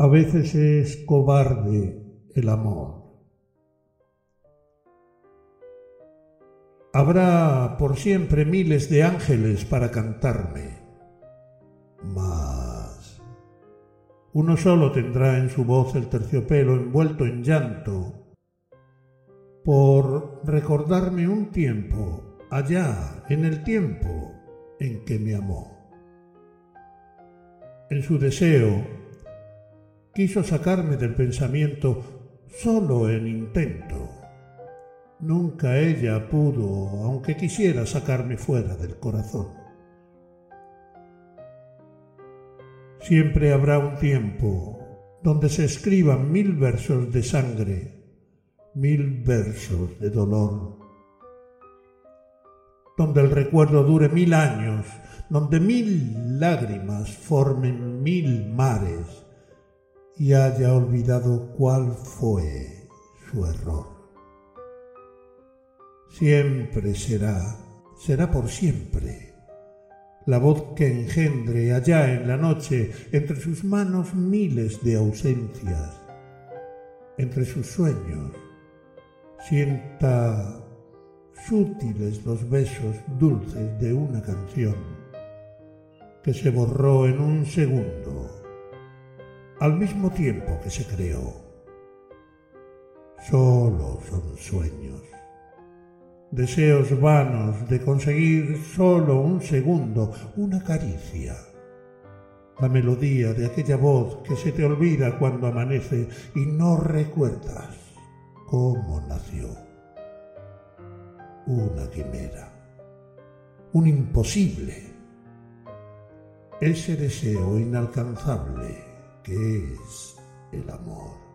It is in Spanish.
A veces es cobarde el amor. Habrá por siempre miles de ángeles para cantarme, mas uno solo tendrá en su voz el terciopelo envuelto en llanto por recordarme un tiempo allá en el tiempo en que me amó. En su deseo quiso sacarme del pensamiento solo en intento. Nunca ella pudo, aunque quisiera, sacarme fuera del corazón. Siempre habrá un tiempo donde se escriban mil versos de sangre, mil versos de dolor, donde el recuerdo dure mil años, donde mil lágrimas formen mil mares, y haya olvidado cuál fue su error. Siempre será, será por siempre, la voz que engendre allá en la noche entre sus manos miles de ausencias, entre sus sueños, sienta sutiles los besos dulces de una canción que se borró en un segundo al mismo tiempo que se creó. Solo son sueños, deseos vanos de conseguir solo un segundo, una caricia, la melodía de aquella voz que se te olvida cuando amanece y no recuerdas cómo nació. Una quimera, un imposible, ese deseo inalcanzable que es el amor.